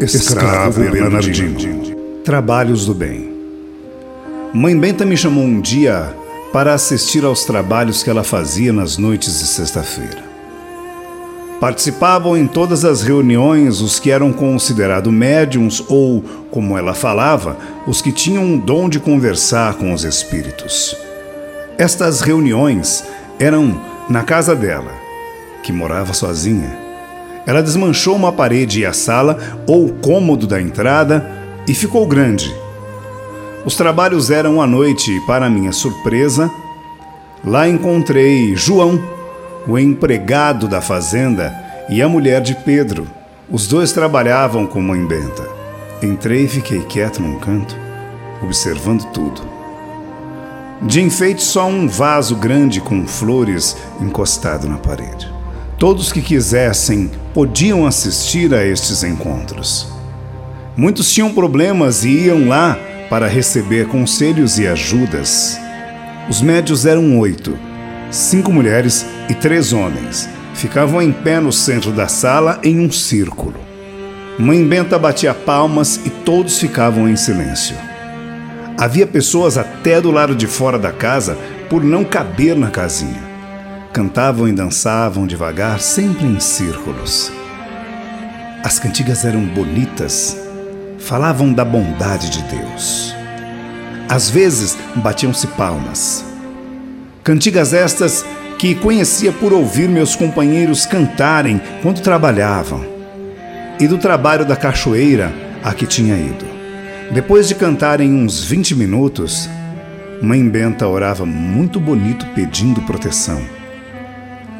Escravo Bernardino. Trabalhos do Bem. Mãe Benta me chamou um dia para assistir aos trabalhos que ela fazia nas noites de sexta-feira. Participavam em todas as reuniões os que eram considerados médiums ou, como ela falava, os que tinham um dom de conversar com os espíritos. Estas reuniões eram na casa dela, que morava sozinha ela desmanchou uma parede e a sala, ou o cômodo da entrada, e ficou grande. Os trabalhos eram à noite e, para minha surpresa, lá encontrei João, o empregado da fazenda, e a mulher de Pedro. Os dois trabalhavam com mãe Benta. Entrei e fiquei quieto num canto, observando tudo. De enfeite, só um vaso grande com flores encostado na parede. Todos que quisessem podiam assistir a estes encontros. Muitos tinham problemas e iam lá para receber conselhos e ajudas. Os médios eram oito, cinco mulheres e três homens. Ficavam em pé no centro da sala em um círculo. Mãe Benta batia palmas e todos ficavam em silêncio. Havia pessoas até do lado de fora da casa por não caber na casinha. Cantavam e dançavam devagar, sempre em círculos. As cantigas eram bonitas, falavam da bondade de Deus. Às vezes batiam-se palmas. Cantigas estas que conhecia por ouvir meus companheiros cantarem quando trabalhavam, e do trabalho da cachoeira a que tinha ido. Depois de cantarem uns 20 minutos, Mãe Benta orava muito bonito pedindo proteção.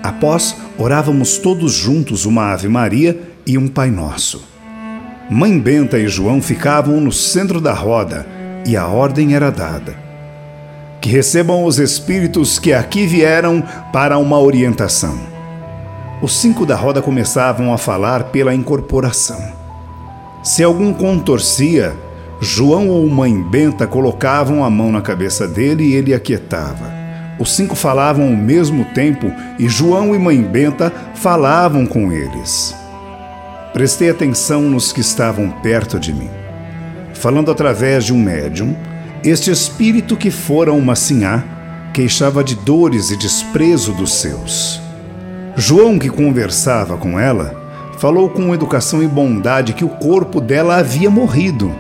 Após, orávamos todos juntos uma Ave Maria e um Pai Nosso. Mãe Benta e João ficavam no centro da roda e a ordem era dada. Que recebam os espíritos que aqui vieram para uma orientação. Os cinco da roda começavam a falar pela incorporação. Se algum contorcia, João ou Mãe Benta colocavam a mão na cabeça dele e ele aquietava. Os cinco falavam ao mesmo tempo e João e Mãe Benta falavam com eles. Prestei atenção nos que estavam perto de mim. Falando através de um médium, este espírito que fora uma sinhá queixava de dores e desprezo dos seus. João, que conversava com ela, falou com educação e bondade que o corpo dela havia morrido.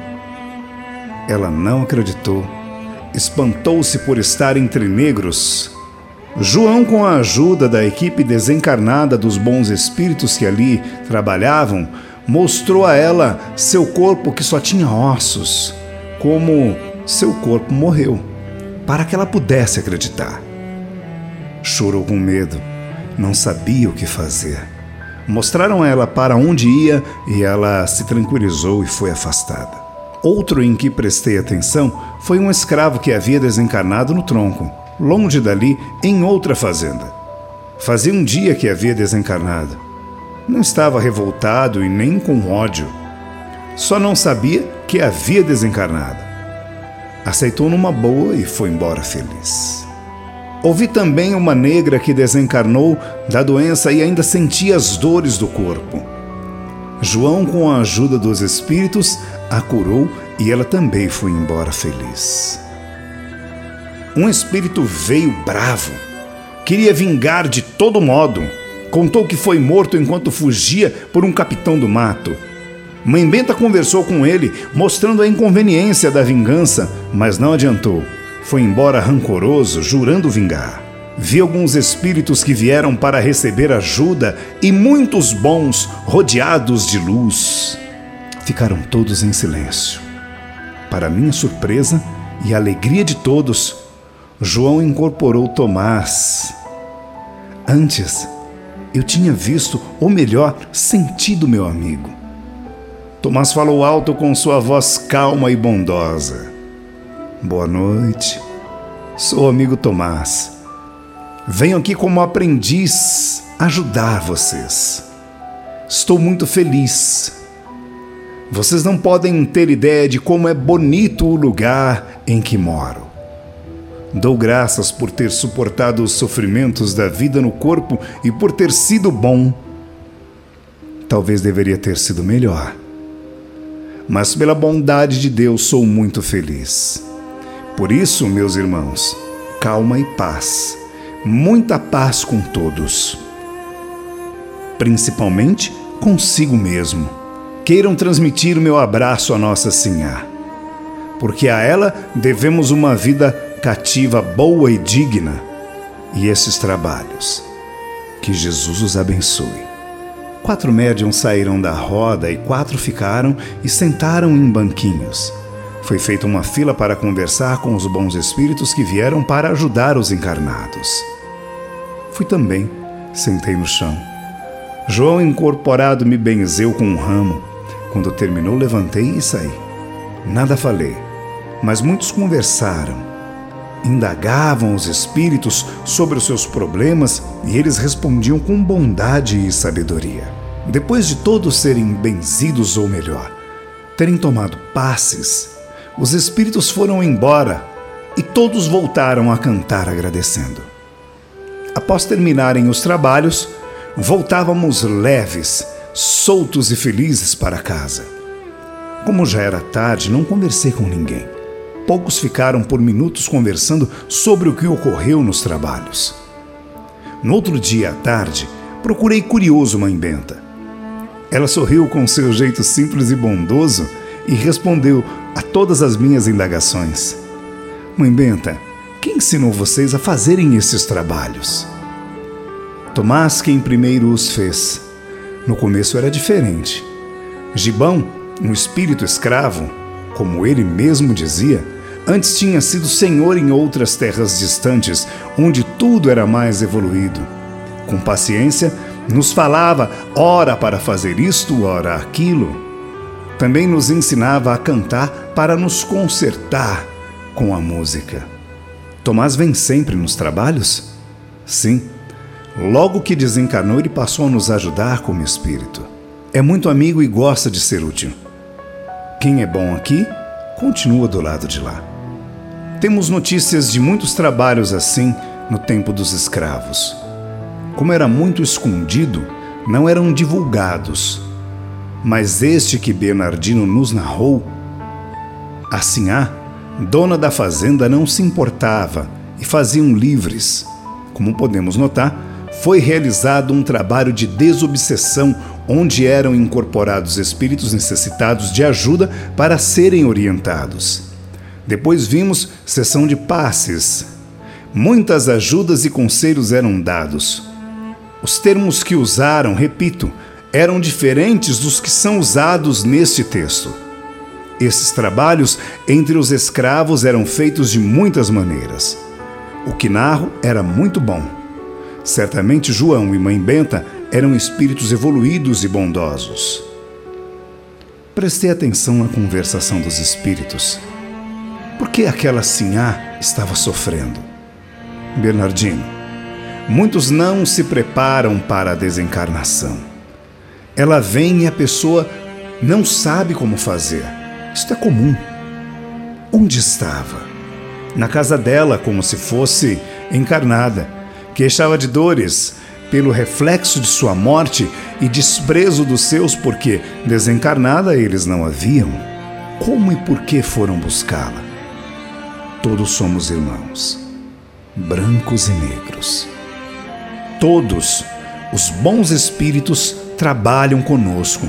Ela não acreditou espantou-se por estar entre negros. João, com a ajuda da equipe desencarnada dos bons espíritos que ali trabalhavam, mostrou a ela seu corpo que só tinha ossos, como seu corpo morreu, para que ela pudesse acreditar. Chorou com medo, não sabia o que fazer. Mostraram a ela para onde ia e ela se tranquilizou e foi afastada. Outro em que prestei atenção foi um escravo que havia desencarnado no tronco, longe dali, em outra fazenda. Fazia um dia que havia desencarnado. Não estava revoltado e nem com ódio. Só não sabia que havia desencarnado. Aceitou numa boa e foi embora feliz. Ouvi também uma negra que desencarnou da doença e ainda sentia as dores do corpo. João, com a ajuda dos espíritos, a curou e ela também foi embora feliz. Um espírito veio bravo, queria vingar de todo modo. Contou que foi morto enquanto fugia por um capitão do mato. Mãe Benta conversou com ele, mostrando a inconveniência da vingança, mas não adiantou. Foi embora rancoroso, jurando vingar. Vi alguns espíritos que vieram para receber ajuda e muitos bons, rodeados de luz. Ficaram todos em silêncio. Para minha surpresa e alegria de todos, João incorporou Tomás. Antes, eu tinha visto, ou melhor, sentido meu amigo. Tomás falou alto com sua voz calma e bondosa. Boa noite. Sou o amigo Tomás. Venho aqui como aprendiz ajudar vocês. Estou muito feliz vocês não podem ter ideia de como é bonito o lugar em que moro. Dou graças por ter suportado os sofrimentos da vida no corpo e por ter sido bom. Talvez deveria ter sido melhor. mas pela bondade de Deus sou muito feliz. Por isso, meus irmãos, calma e paz, muita paz com todos, principalmente consigo mesmo. Queiram transmitir o meu abraço à Nossa Senhora, porque a ela devemos uma vida cativa boa e digna e esses trabalhos. Que Jesus os abençoe. Quatro médiums saíram da roda e quatro ficaram e sentaram em banquinhos. Foi feita uma fila para conversar com os bons espíritos que vieram para ajudar os encarnados. Fui também, sentei no chão. João incorporado me benzeu com um ramo. Quando terminou, levantei e saí. Nada falei, mas muitos conversaram. Indagavam os espíritos sobre os seus problemas e eles respondiam com bondade e sabedoria. Depois de todos serem benzidos, ou melhor, terem tomado passes, os espíritos foram embora e todos voltaram a cantar agradecendo. Após terminarem os trabalhos, voltávamos leves, soltos e felizes para casa. Como já era tarde, não conversei com ninguém. Poucos ficaram por minutos conversando sobre o que ocorreu nos trabalhos. No outro dia à tarde, procurei curioso Mãe Benta. Ela sorriu com seu jeito simples e bondoso e respondeu a todas as minhas indagações. Mãe Benta, quem ensinou vocês a fazerem esses trabalhos? Tomás quem primeiro os fez. No começo era diferente. Gibão, um espírito escravo, como ele mesmo dizia, antes tinha sido senhor em outras terras distantes, onde tudo era mais evoluído. Com paciência, nos falava ora para fazer isto, ora aquilo. Também nos ensinava a cantar para nos consertar com a música. Tomás vem sempre nos trabalhos? Sim. Logo que desencarnou, ele passou a nos ajudar como espírito. É muito amigo e gosta de ser útil. Quem é bom aqui, continua do lado de lá. Temos notícias de muitos trabalhos assim no tempo dos escravos como era muito escondido, não eram divulgados. Mas este que Bernardino nos narrou, assim a dona da fazenda não se importava e faziam livres. Como podemos notar, foi realizado um trabalho de desobsessão onde eram incorporados espíritos necessitados de ajuda para serem orientados. Depois vimos sessão de passes. Muitas ajudas e conselhos eram dados. Os termos que usaram, repito, eram diferentes dos que são usados neste texto. Esses trabalhos entre os escravos eram feitos de muitas maneiras. O que narro era muito bom. Certamente João e Mãe Benta eram espíritos evoluídos e bondosos. Prestei atenção na conversação dos espíritos. Por que aquela sinhá estava sofrendo? Bernardino, Muitos não se preparam para a desencarnação. Ela vem e a pessoa não sabe como fazer. Isto é comum. Onde estava? Na casa dela, como se fosse encarnada. Queixava de dores pelo reflexo de sua morte e desprezo dos seus, porque desencarnada eles não haviam. Como e por que foram buscá-la? Todos somos irmãos, brancos e negros. Todos os bons espíritos trabalham conosco.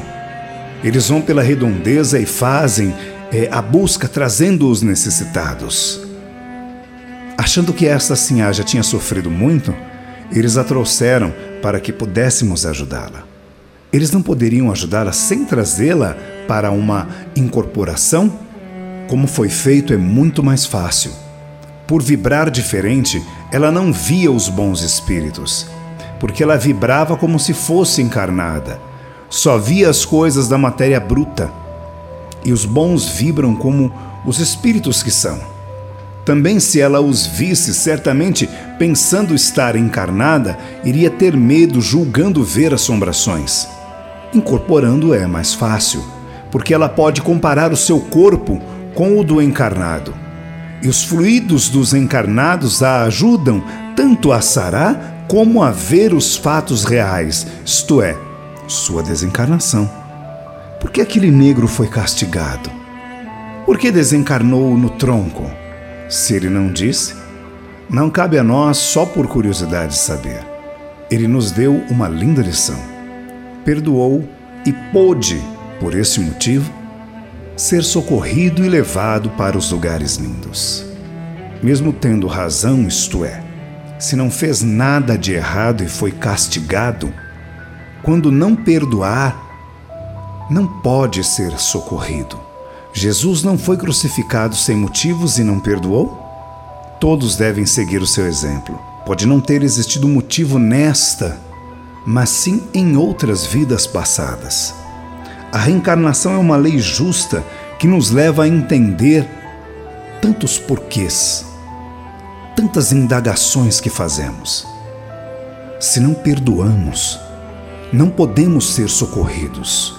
Eles vão pela redondeza e fazem é, a busca trazendo os necessitados. Achando que esta sinhá já tinha sofrido muito, eles a trouxeram para que pudéssemos ajudá-la. Eles não poderiam ajudá-la sem trazê-la para uma incorporação? Como foi feito é muito mais fácil. Por vibrar diferente, ela não via os bons espíritos porque ela vibrava como se fosse encarnada. Só via as coisas da matéria bruta. E os bons vibram como os espíritos que são. Também, se ela os visse, certamente, pensando estar encarnada, iria ter medo, julgando ver assombrações. Incorporando é mais fácil, porque ela pode comparar o seu corpo com o do encarnado. E os fluidos dos encarnados a ajudam tanto a sarar como a ver os fatos reais, isto é, sua desencarnação. Por que aquele negro foi castigado? Por que desencarnou no tronco? Se ele não disse, não cabe a nós só por curiosidade saber. Ele nos deu uma linda lição. Perdoou e pôde, por esse motivo, ser socorrido e levado para os lugares lindos. Mesmo tendo razão, isto é, se não fez nada de errado e foi castigado, quando não perdoar, não pode ser socorrido. Jesus não foi crucificado sem motivos e não perdoou? Todos devem seguir o seu exemplo. Pode não ter existido motivo nesta, mas sim em outras vidas passadas. A reencarnação é uma lei justa que nos leva a entender tantos porquês, tantas indagações que fazemos. Se não perdoamos, não podemos ser socorridos.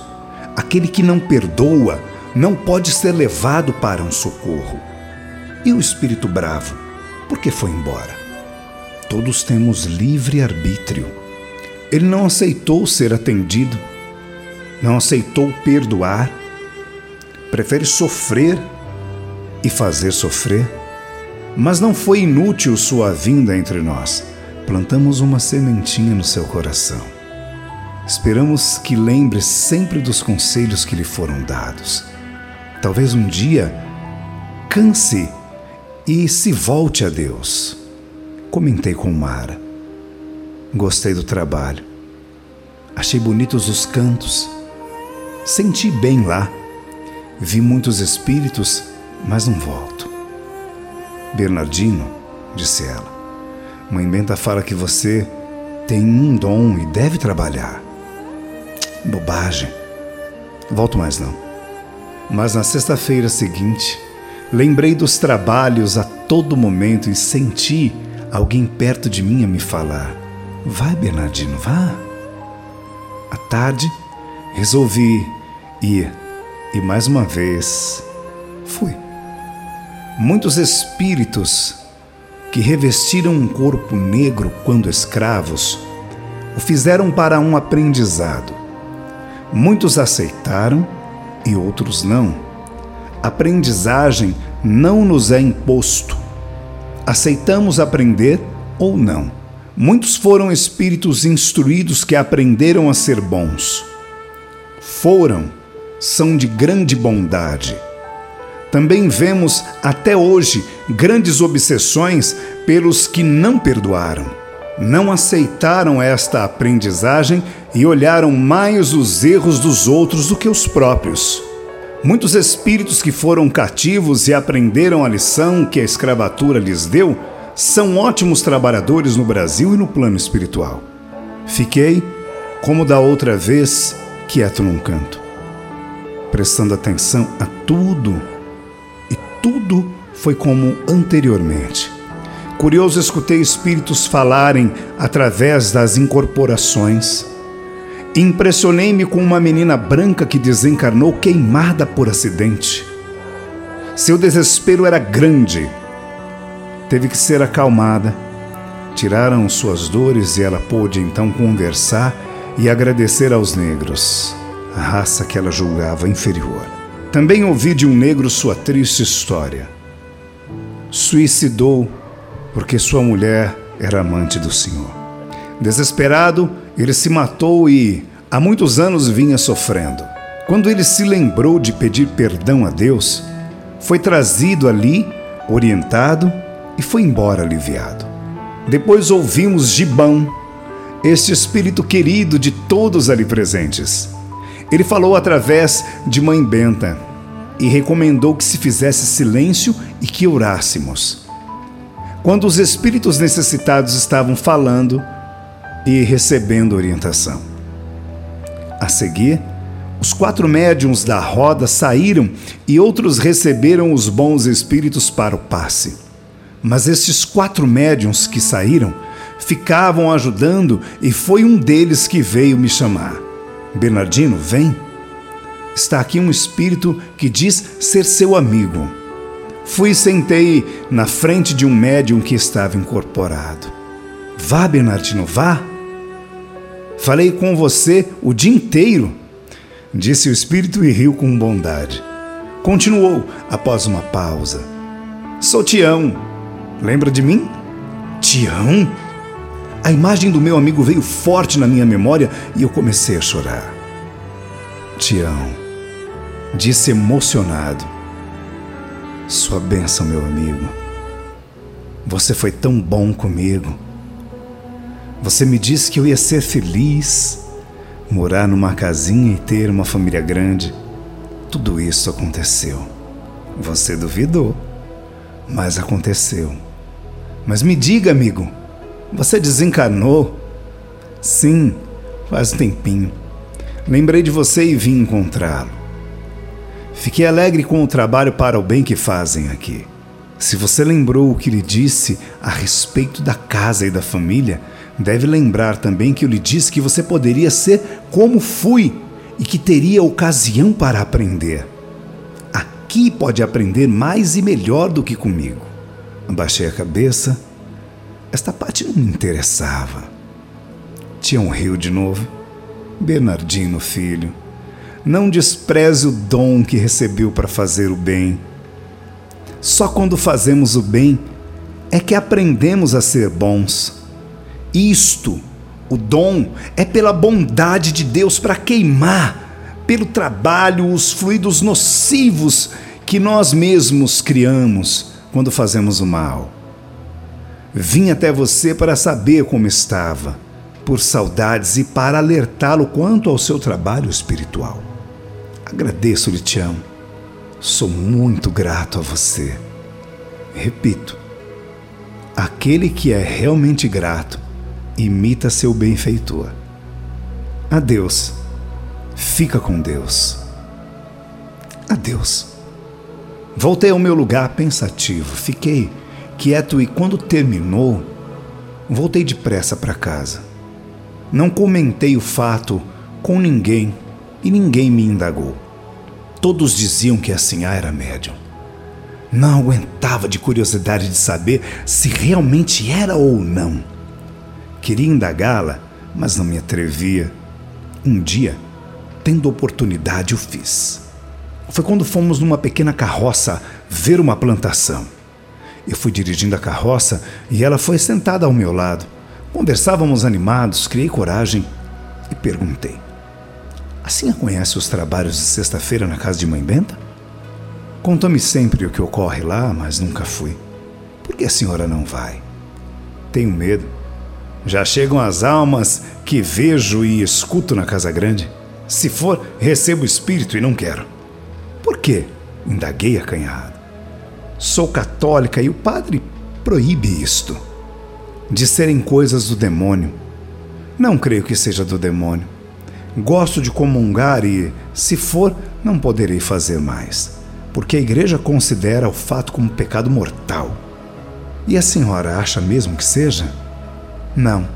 Aquele que não perdoa não pode ser levado para um socorro. E o espírito bravo, por que foi embora? Todos temos livre arbítrio. Ele não aceitou ser atendido, não aceitou perdoar, prefere sofrer e fazer sofrer. Mas não foi inútil sua vinda entre nós. Plantamos uma sementinha no seu coração. Esperamos que lembre sempre dos conselhos que lhe foram dados. Talvez um dia canse e se volte a Deus. Comentei com Mara. Gostei do trabalho. Achei bonitos os cantos. Senti bem lá. Vi muitos espíritos, mas não volto. Bernardino, disse ela, Mãe Benta fala que você tem um dom e deve trabalhar. Bobagem. Volto mais não. Mas na sexta-feira seguinte, lembrei dos trabalhos a todo momento e senti alguém perto de mim a me falar: Vai, Bernardino, vá. À tarde, resolvi ir e mais uma vez fui. Muitos espíritos que revestiram um corpo negro quando escravos o fizeram para um aprendizado. Muitos aceitaram e outros não. Aprendizagem não nos é imposto. Aceitamos aprender ou não. Muitos foram espíritos instruídos que aprenderam a ser bons. Foram, são de grande bondade. Também vemos até hoje grandes obsessões pelos que não perdoaram não aceitaram esta aprendizagem e olharam mais os erros dos outros do que os próprios. Muitos espíritos que foram cativos e aprenderam a lição que a escravatura lhes deu são ótimos trabalhadores no Brasil e no plano espiritual. Fiquei, como da outra vez, quieto num canto, prestando atenção a tudo, tudo foi como anteriormente. Curioso, escutei espíritos falarem através das incorporações. Impressionei-me com uma menina branca que desencarnou queimada por acidente. Seu desespero era grande. Teve que ser acalmada. Tiraram suas dores e ela pôde então conversar e agradecer aos negros, a raça que ela julgava inferior. Também ouvi de um negro sua triste história. Suicidou porque sua mulher era amante do Senhor. Desesperado, ele se matou e há muitos anos vinha sofrendo. Quando ele se lembrou de pedir perdão a Deus, foi trazido ali, orientado e foi embora aliviado. Depois ouvimos Gibão, este espírito querido de todos ali presentes. Ele falou através de Mãe Benta e recomendou que se fizesse silêncio e que orássemos quando os espíritos necessitados estavam falando e recebendo orientação. A seguir, os quatro médiums da roda saíram e outros receberam os bons espíritos para o passe. Mas estes quatro médiums que saíram ficavam ajudando e foi um deles que veio me chamar. Bernardino, vem. Está aqui um espírito que diz ser seu amigo. Fui e sentei na frente de um médium que estava incorporado. Vá, Bernardino, vá. Falei com você o dia inteiro. disse o espírito e riu com bondade. Continuou após uma pausa. Sou Tião. Lembra de mim? Tião? A imagem do meu amigo veio forte na minha memória e eu comecei a chorar. Tião, disse emocionado. Sua bênção, meu amigo. Você foi tão bom comigo. Você me disse que eu ia ser feliz, morar numa casinha e ter uma família grande. Tudo isso aconteceu. Você duvidou, mas aconteceu. Mas me diga, amigo, você desencarnou? Sim, faz um tempinho. Lembrei de você e vim encontrá-lo. Fiquei alegre com o trabalho para o bem que fazem aqui. Se você lembrou o que lhe disse a respeito da casa e da família, deve lembrar também que eu lhe disse que você poderia ser como fui e que teria ocasião para aprender. Aqui pode aprender mais e melhor do que comigo. Abaixei a cabeça. Esta parte não me interessava. Um rio de novo. Bernardino, filho, não despreze o dom que recebeu para fazer o bem. Só quando fazemos o bem é que aprendemos a ser bons. Isto o dom é pela bondade de Deus para queimar, pelo trabalho, os fluidos nocivos que nós mesmos criamos quando fazemos o mal. Vim até você para saber como estava, por saudades e para alertá-lo quanto ao seu trabalho espiritual. Agradeço-lhe, te amo. Sou muito grato a você. Repito, aquele que é realmente grato imita seu benfeitor. Adeus. Fica com Deus. Adeus. Voltei ao meu lugar pensativo, fiquei quieto e quando terminou, voltei depressa para casa. Não comentei o fato com ninguém e ninguém me indagou. Todos diziam que a Sinhá era médium. Não aguentava de curiosidade de saber se realmente era ou não. Queria indagá-la, mas não me atrevia. Um dia, tendo oportunidade, o fiz. Foi quando fomos numa pequena carroça ver uma plantação. Eu fui dirigindo a carroça e ela foi sentada ao meu lado. Conversávamos animados, criei coragem e perguntei: Assim a conhece os trabalhos de sexta-feira na casa de Mãe Benta? Contou-me sempre o que ocorre lá, mas nunca fui. Por que a senhora não vai? Tenho medo. Já chegam as almas que vejo e escuto na Casa Grande. Se for, recebo o espírito e não quero. Por quê? Indaguei acanhado. Sou católica e o padre proíbe isto. De serem coisas do demônio. Não creio que seja do demônio. Gosto de comungar e, se for, não poderei fazer mais, porque a igreja considera o fato como pecado mortal. E a senhora acha mesmo que seja? Não.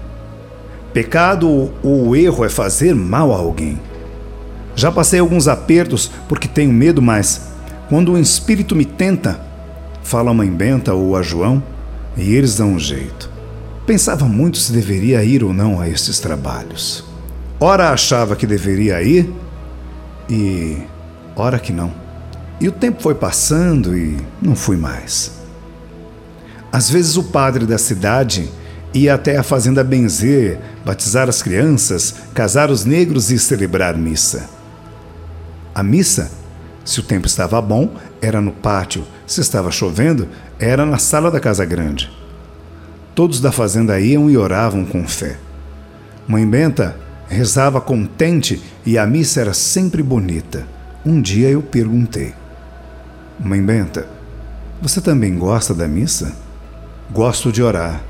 Pecado ou erro é fazer mal a alguém. Já passei alguns apertos porque tenho medo, mas quando um espírito me tenta, fala a mãe Benta ou a João, e eles dão um jeito. Pensava muito se deveria ir ou não a esses trabalhos. Ora achava que deveria ir e ora que não. E o tempo foi passando e não fui mais. Às vezes o padre da cidade ia até a fazenda benzer, batizar as crianças, casar os negros e celebrar missa. A missa, se o tempo estava bom, era no pátio, se estava chovendo, era na sala da casa grande. Todos da fazenda iam e oravam com fé. Mãe Benta rezava contente e a missa era sempre bonita. Um dia eu perguntei: Mãe Benta, você também gosta da missa? Gosto de orar.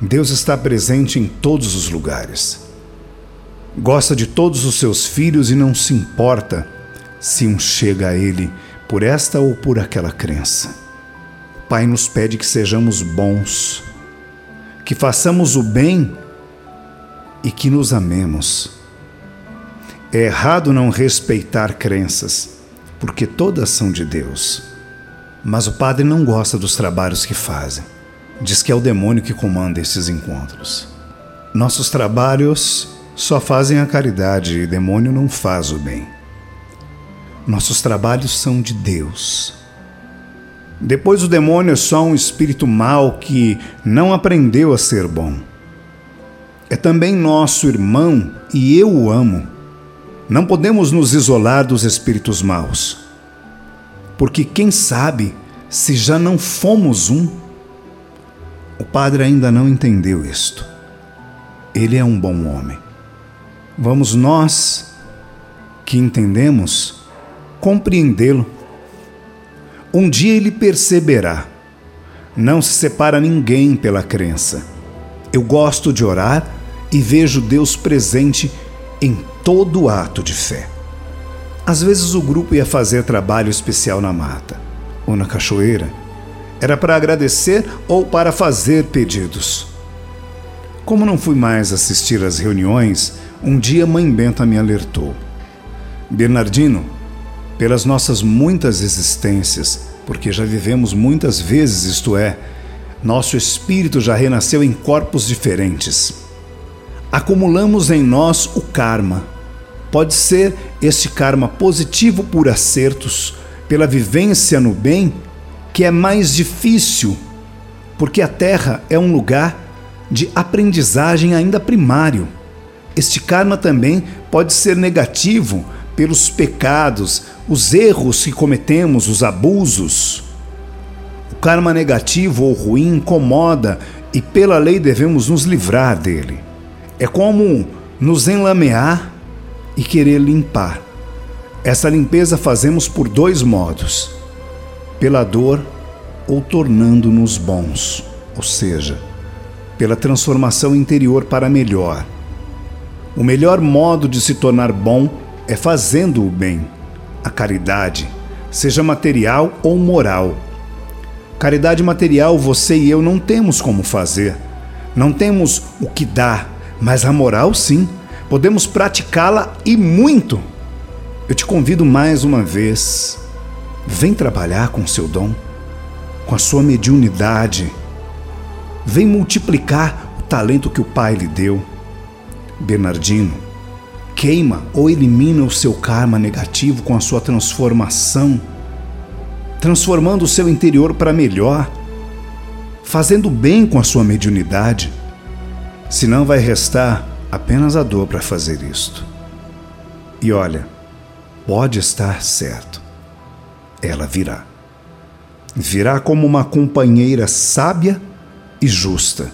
Deus está presente em todos os lugares. Gosta de todos os seus filhos e não se importa se um chega a Ele por esta ou por aquela crença. Pai nos pede que sejamos bons, que façamos o bem e que nos amemos. É errado não respeitar crenças, porque todas são de Deus. Mas o padre não gosta dos trabalhos que fazem. Diz que é o demônio que comanda esses encontros. Nossos trabalhos só fazem a caridade e demônio não faz o bem. Nossos trabalhos são de Deus. Depois, o demônio é só um espírito mau que não aprendeu a ser bom. É também nosso irmão e eu o amo. Não podemos nos isolar dos espíritos maus. Porque quem sabe se já não fomos um? O padre ainda não entendeu isto. Ele é um bom homem. Vamos nós, que entendemos, compreendê-lo. Um dia ele perceberá. Não se separa ninguém pela crença. Eu gosto de orar e vejo Deus presente em todo ato de fé. Às vezes o grupo ia fazer trabalho especial na mata ou na cachoeira. Era para agradecer ou para fazer pedidos. Como não fui mais assistir às reuniões, um dia Mãe Benta me alertou. Bernardino, pelas nossas muitas existências, porque já vivemos muitas vezes, isto é, nosso espírito já renasceu em corpos diferentes. Acumulamos em nós o karma. Pode ser este karma positivo por acertos, pela vivência no bem, que é mais difícil, porque a Terra é um lugar de aprendizagem ainda primário. Este karma também pode ser negativo pelos pecados, os erros que cometemos, os abusos. O karma negativo ou ruim incomoda e, pela lei, devemos nos livrar dele. É como nos enlamear e querer limpar. Essa limpeza fazemos por dois modos: pela dor ou tornando-nos bons, ou seja, pela transformação interior para melhor. O melhor modo de se tornar bom é fazendo o bem, a caridade, seja material ou moral. Caridade material você e eu não temos como fazer. Não temos o que dar, mas a moral sim. Podemos praticá-la e muito. Eu te convido mais uma vez. Vem trabalhar com seu dom, com a sua mediunidade. Vem multiplicar o talento que o Pai lhe deu. Bernardino, queima ou elimina o seu karma negativo com a sua transformação, transformando o seu interior para melhor, fazendo bem com a sua mediunidade. Senão vai restar apenas a dor para fazer isto. E olha, pode estar certo, ela virá. Virá como uma companheira sábia e justa.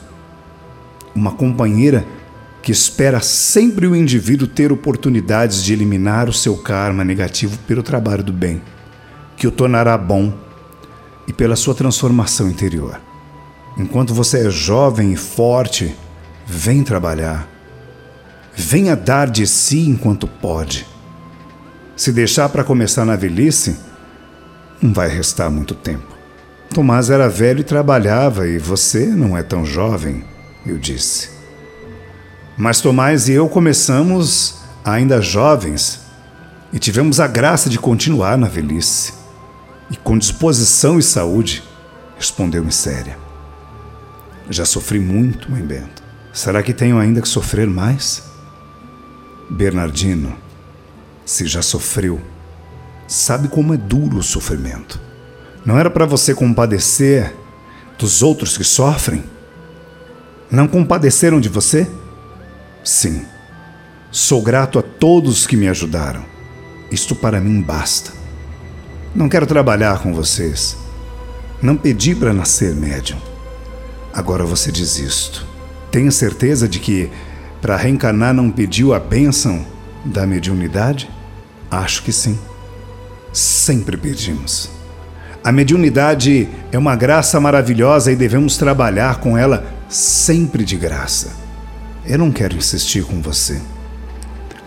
Uma companheira que espera sempre o indivíduo ter oportunidades de eliminar o seu karma negativo pelo trabalho do bem, que o tornará bom e pela sua transformação interior. Enquanto você é jovem e forte, vem trabalhar. Venha dar de si enquanto pode. Se deixar para começar na velhice, não vai restar muito tempo. Tomás era velho e trabalhava, e você não é tão jovem, eu disse. Mas Tomás e eu começamos ainda jovens e tivemos a graça de continuar na velhice. E com disposição e saúde, respondeu-me séria. Já sofri muito, mãe Bento. Será que tenho ainda que sofrer mais? Bernardino, se já sofreu, sabe como é duro o sofrimento. Não era para você compadecer dos outros que sofrem? Não compadeceram de você? Sim. Sou grato a todos que me ajudaram. Isto para mim basta. Não quero trabalhar com vocês. Não pedi para nascer médium. Agora você diz isto. Tenha certeza de que para reencarnar não pediu a bênção da mediunidade? Acho que sim. Sempre pedimos. A mediunidade é uma graça maravilhosa e devemos trabalhar com ela sempre de graça. Eu não quero insistir com você.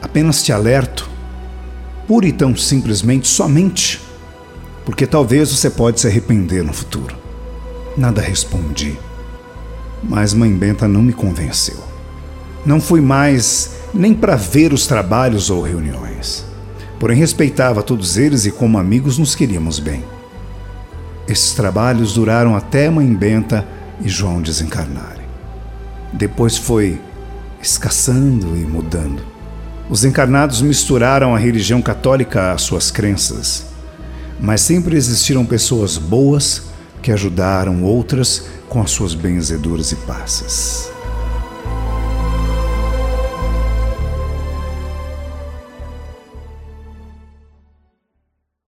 Apenas te alerto, pura e tão simplesmente, somente, porque talvez você pode se arrepender no futuro. Nada respondi. Mas Mãe Benta não me convenceu. Não fui mais nem para ver os trabalhos ou reuniões. Porém, respeitava todos eles e, como amigos, nos queríamos bem. Esses trabalhos duraram até Mãe Benta e João desencarnarem. Depois foi escassando e mudando. Os encarnados misturaram a religião católica às suas crenças, mas sempre existiram pessoas boas que ajudaram outras com as suas benzeduras e passas.